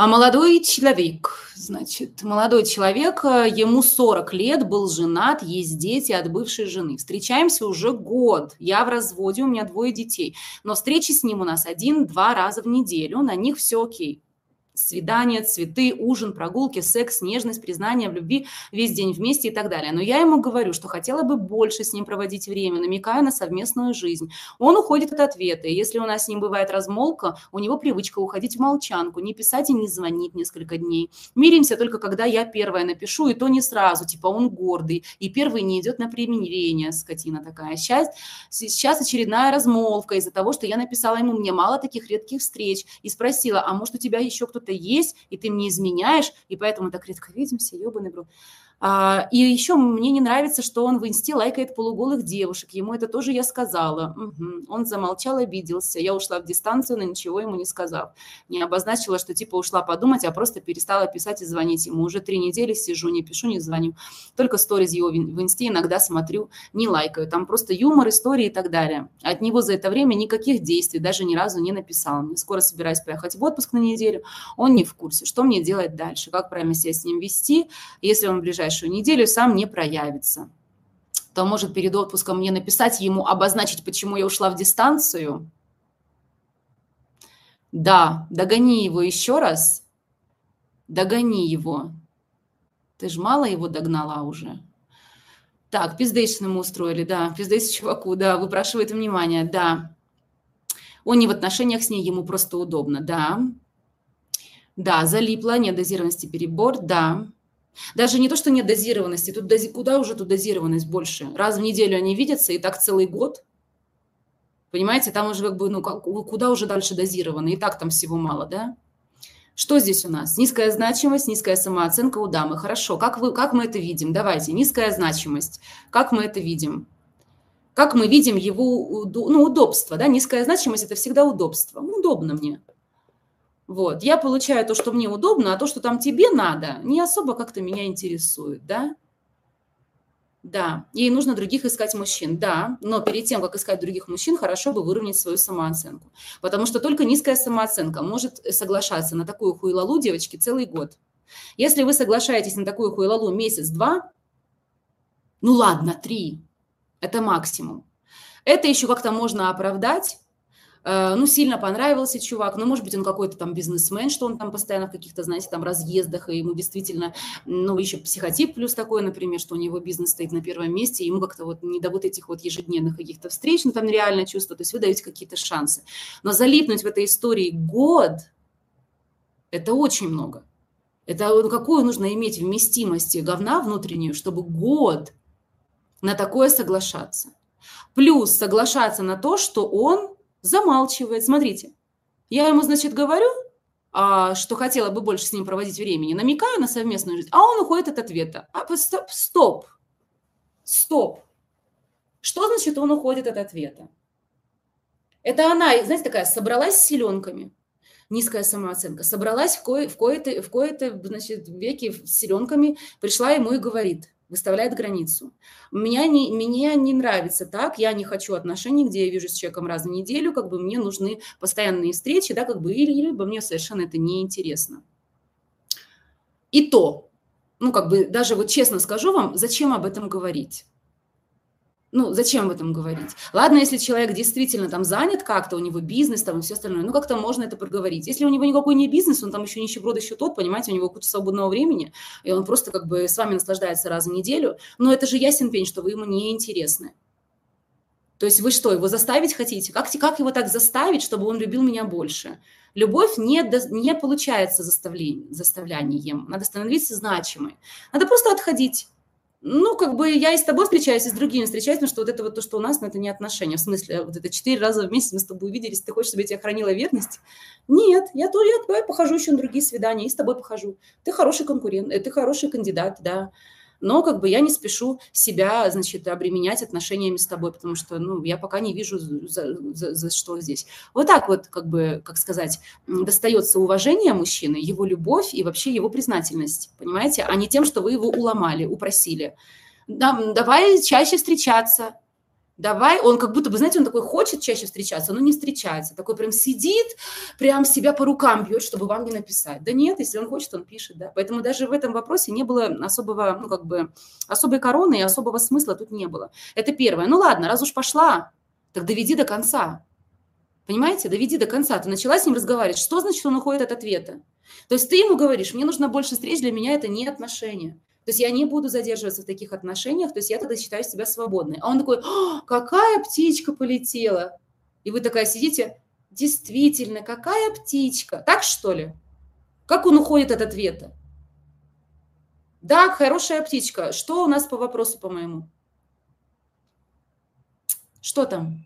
А молодой человек, значит, молодой человек, э, ему 40 лет, был женат, есть дети от бывшей жены. Встречаемся уже год, я в разводе, у меня двое детей. Но встречи с ним у нас один-два раза в неделю, на них все окей свидания, цветы, ужин, прогулки, секс, нежность, признание в любви, весь день вместе и так далее. Но я ему говорю, что хотела бы больше с ним проводить время, намекаю на совместную жизнь. Он уходит от ответа. И если у нас с ним бывает размолка, у него привычка уходить в молчанку, не писать и не звонить несколько дней. Миримся только когда я первая напишу, и то не сразу, типа он гордый, и первый не идет на примирение, скотина такая. Сейчас, сейчас очередная размолвка из-за того, что я написала ему, мне мало таких редких встреч, и спросила, а может у тебя еще кто-то что-то есть, и ты мне изменяешь, и поэтому так редко видимся, ебаный бро. А, и еще мне не нравится, что он в инсте лайкает полуголых девушек. Ему это тоже я сказала. Угу. Он замолчал, обиделся. Я ушла в дистанцию, но ничего ему не сказав. Не обозначила, что типа ушла подумать, а просто перестала писать и звонить ему. Уже три недели сижу, не пишу, не звоню. Только сториз его в инсте иногда смотрю, не лайкаю. Там просто юмор, истории и так далее. От него за это время никаких действий даже ни разу не написал. Скоро собираюсь поехать в отпуск на неделю. Он не в курсе, что мне делать дальше, как правильно себя с ним вести, если он в ближайшее ближайшую неделю сам не проявится, то может перед отпуском мне написать ему, обозначить, почему я ушла в дистанцию. Да, догони его еще раз. Догони его. Ты же мало его догнала уже. Так, пиздейшн ему устроили, да, пиздейс чуваку, да, выпрашивает внимание, да. Он не в отношениях с ней, ему просто удобно, да. Да, залипла, нет дозированности перебор, да. Даже не то, что нет дозированности, тут дози... куда уже тут дозированность больше? Раз в неделю они видятся, и так целый год. Понимаете, там уже как бы, ну, как, куда уже дальше дозировано? И так там всего мало, да? Что здесь у нас? Низкая значимость, низкая самооценка у дамы. Хорошо, как, вы, как мы это видим? Давайте, низкая значимость. Как мы это видим? Как мы видим его ну, удобство? Да? Низкая значимость – это всегда удобство. Удобно мне. Вот. Я получаю то, что мне удобно, а то, что там тебе надо, не особо как-то меня интересует, да? Да, ей нужно других искать мужчин, да, но перед тем, как искать других мужчин, хорошо бы выровнять свою самооценку. Потому что только низкая самооценка может соглашаться на такую хуйлалу, девочки, целый год. Если вы соглашаетесь на такую хуйлалу месяц-два, ну ладно, три, это максимум. Это еще как-то можно оправдать, Э, ну, сильно понравился чувак, ну, может быть, он какой-то там бизнесмен, что он там постоянно в каких-то, знаете, там разъездах, и ему действительно, ну, еще психотип плюс такой, например, что у него бизнес стоит на первом месте, ему как-то вот не до вот этих вот ежедневных каких-то встреч, ну, там реально чувство, то есть вы даете какие-то шансы. Но залипнуть в этой истории год, это очень много. Это ну, какую нужно иметь вместимость говна внутреннюю, чтобы год на такое соглашаться. Плюс соглашаться на то, что он замалчивает. Смотрите, я ему, значит, говорю, а, что хотела бы больше с ним проводить времени, намекаю на совместную жизнь, а он уходит от ответа. А, стоп, стоп, стоп. Что значит он уходит от ответа? Это она, знаете, такая, собралась с селенками, низкая самооценка, собралась в, кое, в, кое-то, в кое-то, значит, веке с селенками, пришла ему и говорит – выставляет границу. Меня не, мне не нравится так, я не хочу отношений, где я вижу с человеком раз в неделю, как бы мне нужны постоянные встречи, да, как бы, или, либо мне совершенно это не интересно. И то, ну, как бы, даже вот честно скажу вам, зачем об этом говорить? Ну, зачем об этом говорить? Ладно, если человек действительно там занят как-то, у него бизнес там и все остальное, ну, как-то можно это проговорить. Если у него никакой не бизнес, он там еще нищеброд, еще тот, понимаете, у него куча свободного времени, и он просто как бы с вами наслаждается раз в неделю, но это же ясен пень, что вы ему не интересны. То есть вы что, его заставить хотите? Как, как его так заставить, чтобы он любил меня больше? Любовь не, не получается заставлением, заставлянием. Надо становиться значимой. Надо просто отходить ну, как бы я и с тобой встречаюсь, и с другими встречаюсь, потому что вот это вот то, что у нас, но это не отношения. В смысле, вот это четыре раза в месяц мы с тобой увиделись, ты хочешь, чтобы я тебя хранила верность? Нет, я то я давай похожу еще на другие свидания, и с тобой похожу. Ты хороший конкурент, э, ты хороший кандидат, да но как бы я не спешу себя, значит, обременять отношениями с тобой, потому что, ну, я пока не вижу, за, за, за что здесь. Вот так вот, как бы, как сказать, достается уважение мужчины, его любовь и вообще его признательность, понимаете, а не тем, что вы его уломали, упросили. Да, давай чаще встречаться, Давай, он как будто бы, знаете, он такой хочет чаще встречаться, но не встречается. Такой прям сидит, прям себя по рукам бьет, чтобы вам не написать. Да нет, если он хочет, он пишет, да. Поэтому даже в этом вопросе не было особого, ну, как бы, особой короны и особого смысла тут не было. Это первое. Ну, ладно, раз уж пошла, так доведи до конца. Понимаете, доведи до конца. Ты начала с ним разговаривать. Что значит, он уходит от ответа? То есть ты ему говоришь, мне нужно больше встреч, для меня это не отношения. То есть я не буду задерживаться в таких отношениях, то есть я тогда считаю себя свободной. А он такой, какая птичка полетела? И вы такая сидите, действительно, какая птичка? Так что ли? Как он уходит от ответа? Да, хорошая птичка. Что у нас по вопросу, по-моему? Что там?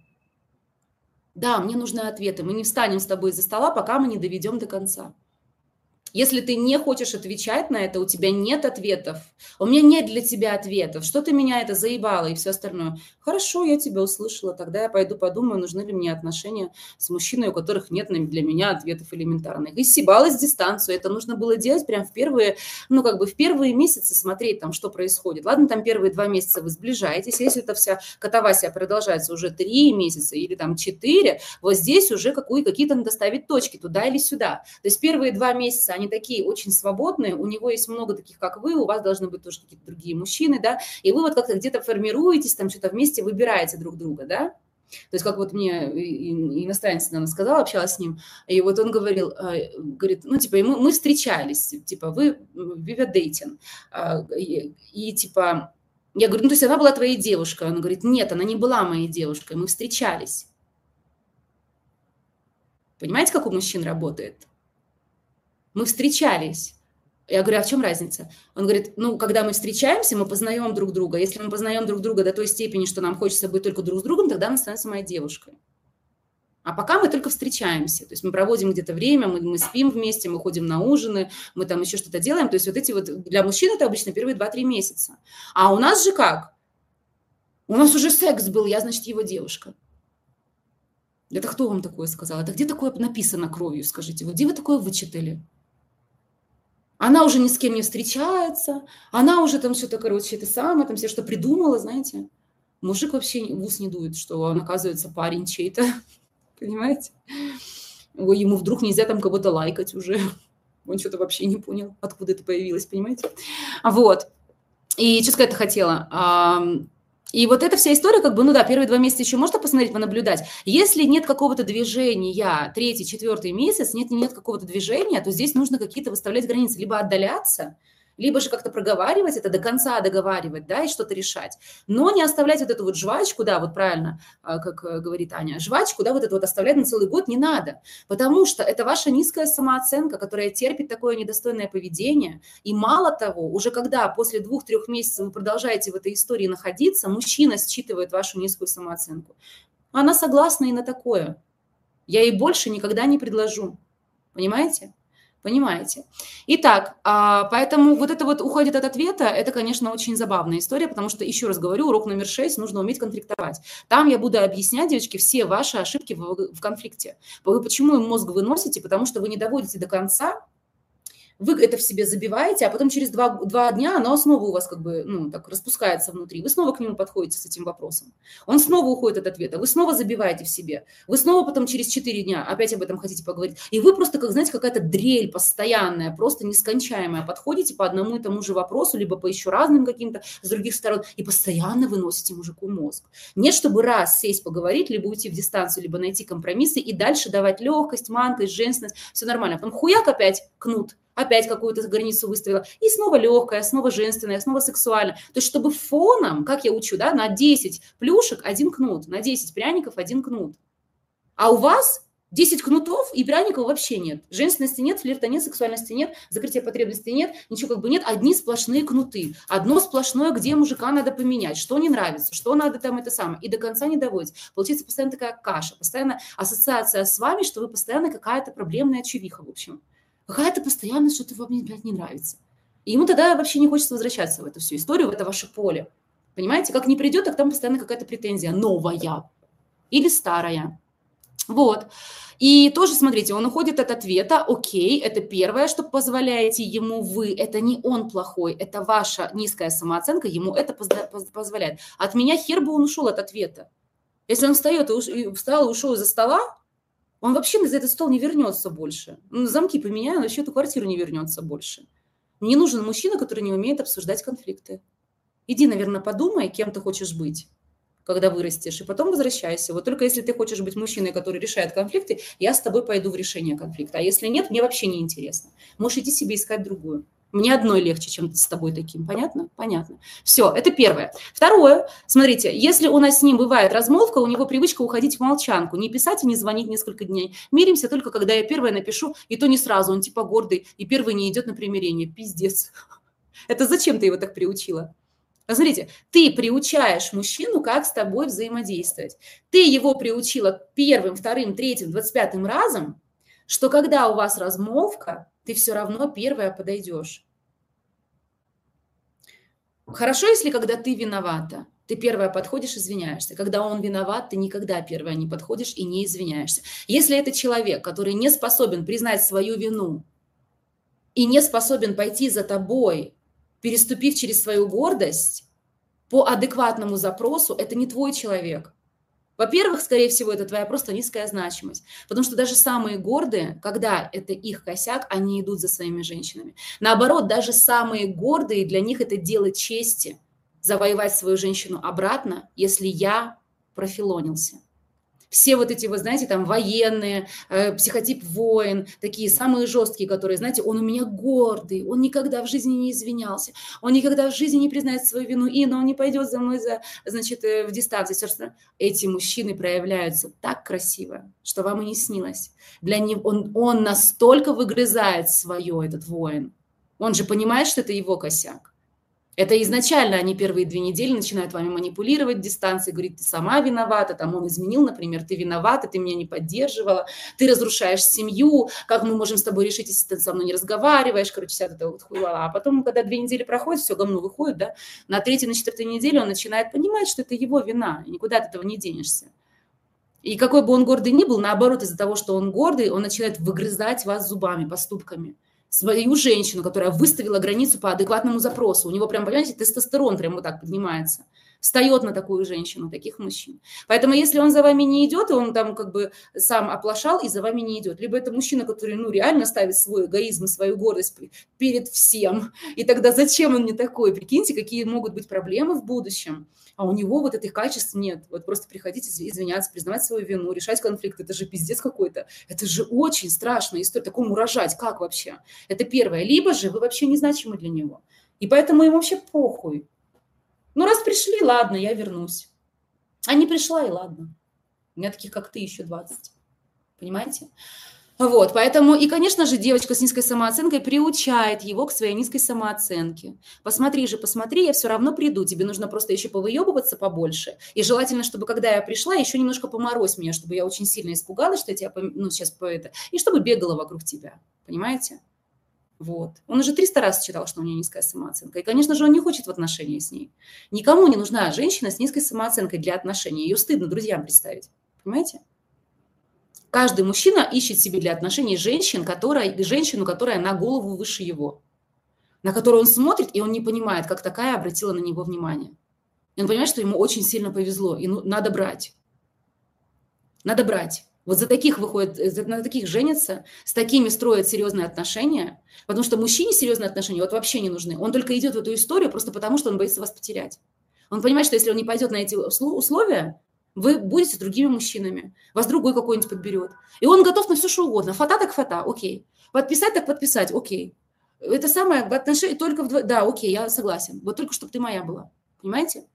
Да, мне нужны ответы. Мы не встанем с тобой из-за стола, пока мы не доведем до конца. Если ты не хочешь отвечать на это, у тебя нет ответов, у меня нет для тебя ответов, что ты меня это заебало и все остальное. Хорошо, я тебя услышала, тогда я пойду подумаю, нужны ли мне отношения с мужчиной, у которых нет для меня ответов элементарных. И съебалась дистанцию, это нужно было делать прям в первые, ну как бы в первые месяцы смотреть там, что происходит. Ладно, там первые два месяца вы сближаетесь, если эта вся катавасия продолжается уже три месяца или там четыре, вот здесь уже какие-то надо ставить точки туда или сюда. То есть первые два месяца они они такие очень свободные, у него есть много таких, как вы, у вас должны быть тоже какие-то другие мужчины, да, и вы вот как-то где-то формируетесь, там что-то вместе выбираете друг друга, да, то есть как вот мне иностранец наверное, сказал, общалась с ним, и вот он говорил, э, говорит, ну, типа, мы, мы встречались, типа, вы, вы дейтинг, и, и, типа, я говорю, ну, то есть она была твоей девушкой? Он говорит, нет, она не была моей девушкой, мы встречались. Понимаете, как у мужчин работает? Мы встречались. Я говорю, а в чем разница? Он говорит, ну, когда мы встречаемся, мы познаем друг друга. Если мы познаем друг друга до той степени, что нам хочется быть только друг с другом, тогда она становится моей девушкой. А пока мы только встречаемся, то есть мы проводим где-то время, мы, мы спим вместе, мы ходим на ужины, мы там еще что-то делаем. То есть вот эти вот, для мужчин это обычно первые 2-3 месяца. А у нас же как? У нас уже секс был, я, значит, его девушка. Это кто вам такое сказал? Это где такое написано кровью, скажите? Вот где вы такое вычитали? Она уже ни с кем не встречается, она уже там что-то, короче, это самое, там все что придумала, знаете. Мужик вообще в ус не дует, что он, оказывается, парень чей-то, понимаете? Ой, ему вдруг нельзя там кого-то лайкать уже. Он что-то вообще не понял, откуда это появилось, понимаете? Вот. И что сказать-то хотела? И вот эта вся история, как бы, ну да, первые два месяца еще можно посмотреть, понаблюдать. Если нет какого-то движения, третий, четвертый месяц, нет, нет какого-то движения, то здесь нужно какие-то выставлять границы, либо отдаляться, либо же как-то проговаривать это до конца договаривать, да, и что-то решать. Но не оставлять вот эту вот жвачку, да, вот правильно, а, как э, говорит Аня, жвачку, да, вот это вот оставлять на целый год не надо, потому что это ваша низкая самооценка, которая терпит такое недостойное поведение, и мало того, уже когда после двух-трех месяцев вы продолжаете в этой истории находиться, мужчина считывает вашу низкую самооценку. Она согласна и на такое. Я ей больше никогда не предложу. Понимаете? Понимаете? Итак, а, поэтому вот это вот уходит от ответа, это, конечно, очень забавная история, потому что, еще раз говорю, урок номер 6, нужно уметь конфликтовать. Там я буду объяснять, девочки, все ваши ошибки в, конфликте. Вы почему мозг выносите? Потому что вы не доводите до конца вы это в себе забиваете, а потом через два, два дня оно снова у вас как бы, ну, так распускается внутри. Вы снова к нему подходите с этим вопросом. Он снова уходит от ответа. Вы снова забиваете в себе. Вы снова потом через четыре дня опять об этом хотите поговорить. И вы просто, как знаете, какая-то дрель постоянная, просто нескончаемая. Подходите по одному и тому же вопросу, либо по еще разным каким-то с других сторон, и постоянно выносите мужику мозг. Нет, чтобы раз сесть поговорить, либо уйти в дистанцию, либо найти компромиссы и дальше давать легкость, манкость, женственность, все нормально. Потом хуяк опять кнут, опять какую-то границу выставила, и снова легкая, снова женственная, снова сексуальная. То есть чтобы фоном, как я учу, да, на 10 плюшек один кнут, на 10 пряников один кнут. А у вас 10 кнутов и пряников вообще нет. Женственности нет, флирта нет, сексуальности нет, закрытия потребностей нет, ничего как бы нет. Одни сплошные кнуты. Одно сплошное, где мужика надо поменять, что не нравится, что надо там это самое. И до конца не доводить. Получается постоянно такая каша, постоянно ассоциация с вами, что вы постоянно какая-то проблемная чувиха, в общем. Какая-то постоянно что-то вам, не нравится. И ему тогда вообще не хочется возвращаться в эту всю историю, в это ваше поле. Понимаете, как не придет, так там постоянно какая-то претензия новая или старая. Вот. И тоже, смотрите, он уходит от ответа, окей, это первое, что позволяете ему вы, это не он плохой, это ваша низкая самооценка, ему это позволяет. От меня хер бы он ушел от ответа. Если он встает и встал и ушел из-за стола, он вообще за этот стол не вернется больше. Ну, замки поменяю, вообще эту квартиру не вернется больше. Мне нужен мужчина, который не умеет обсуждать конфликты. Иди, наверное, подумай, кем ты хочешь быть когда вырастешь, и потом возвращайся. Вот только если ты хочешь быть мужчиной, который решает конфликты, я с тобой пойду в решение конфликта. А если нет, мне вообще не интересно. Можешь идти себе искать другую. Мне одной легче, чем с тобой таким. Понятно? Понятно. Все, это первое. Второе, смотрите, если у нас с ним бывает размолвка, у него привычка уходить в молчанку, не писать и не звонить несколько дней. Миримся только, когда я первое напишу, и то не сразу, он типа гордый, и первый не идет на примирение. Пиздец. Это зачем ты его так приучила? Смотрите, ты приучаешь мужчину, как с тобой взаимодействовать. Ты его приучила первым, вторым, третьим, двадцать пятым разом, что когда у вас размолвка, ты все равно первая подойдешь. Хорошо, если когда ты виновата, ты первая подходишь, извиняешься. Когда он виноват, ты никогда первая не подходишь и не извиняешься. Если это человек, который не способен признать свою вину и не способен пойти за тобой переступив через свою гордость по адекватному запросу, это не твой человек. Во-первых, скорее всего, это твоя просто низкая значимость. Потому что даже самые гордые, когда это их косяк, они идут за своими женщинами. Наоборот, даже самые гордые, для них это дело чести завоевать свою женщину обратно, если я профилонился все вот эти, вы знаете, там военные, э, психотип воин, такие самые жесткие, которые, знаете, он у меня гордый, он никогда в жизни не извинялся, он никогда в жизни не признает свою вину, и но он не пойдет за мной, за, значит, э, в дистанции. Собственно, эти мужчины проявляются так красиво, что вам и не снилось. Для него он, он настолько выгрызает свое, этот воин. Он же понимает, что это его косяк. Это изначально они первые две недели начинают вами манипулировать дистанции, говорить, ты сама виновата, там он изменил, например, ты виновата, ты меня не поддерживала, ты разрушаешь семью, как мы можем с тобой решить, если ты со мной не разговариваешь, короче, вся эта вот хуйла. А потом, когда две недели проходят, все говно выходит, да, на третьей, на четвертой неделе он начинает понимать, что это его вина, и никуда от этого не денешься. И какой бы он гордый ни был, наоборот, из-за того, что он гордый, он начинает выгрызать вас зубами, поступками свою женщину, которая выставила границу по адекватному запросу. У него прям, понимаете, тестостерон прям вот так поднимается. Встает на такую женщину, таких мужчин. Поэтому если он за вами не идет, и он там как бы сам оплошал и за вами не идет, либо это мужчина, который, ну, реально ставит свой эгоизм и свою гордость перед всем, и тогда зачем он не такой? Прикиньте, какие могут быть проблемы в будущем а у него вот этих качеств нет. Вот просто приходить, извиняться, признавать свою вину, решать конфликт, это же пиздец какой-то. Это же очень страшная история, такому рожать, как вообще? Это первое. Либо же вы вообще незначимы для него. И поэтому ему вообще похуй. Ну, раз пришли, ладно, я вернусь. А не пришла, и ладно. У меня таких, как ты, еще 20. Понимаете? Вот, поэтому, и, конечно же, девочка с низкой самооценкой приучает его к своей низкой самооценке. Посмотри же, посмотри, я все равно приду, тебе нужно просто еще повыебываться побольше. И желательно, чтобы, когда я пришла, еще немножко поморозь меня, чтобы я очень сильно испугалась, что я тебя, ну, сейчас по это, и чтобы бегала вокруг тебя, понимаете? Вот. Он уже 300 раз читал, что у нее низкая самооценка. И, конечно же, он не хочет в отношении с ней. Никому не нужна женщина с низкой самооценкой для отношений. Ее стыдно друзьям представить. Понимаете? Каждый мужчина ищет себе для отношений женщин, которая, женщину, которая на голову выше его, на которую он смотрит, и он не понимает, как такая обратила на него внимание. И он понимает, что ему очень сильно повезло, и ну, надо брать. Надо брать. Вот за таких выходит, на таких женятся, с такими строят серьезные отношения, потому что мужчине серьезные отношения вот вообще не нужны. Он только идет в эту историю просто потому, что он боится вас потерять. Он понимает, что если он не пойдет на эти условия, вы будете другими мужчинами, вас другой какой-нибудь подберет. И он готов на все, что угодно. Фото так фото, окей. Подписать так подписать, окей. Это самое в отношении только в... Да, окей, я согласен. Вот только чтобы ты моя была. Понимаете?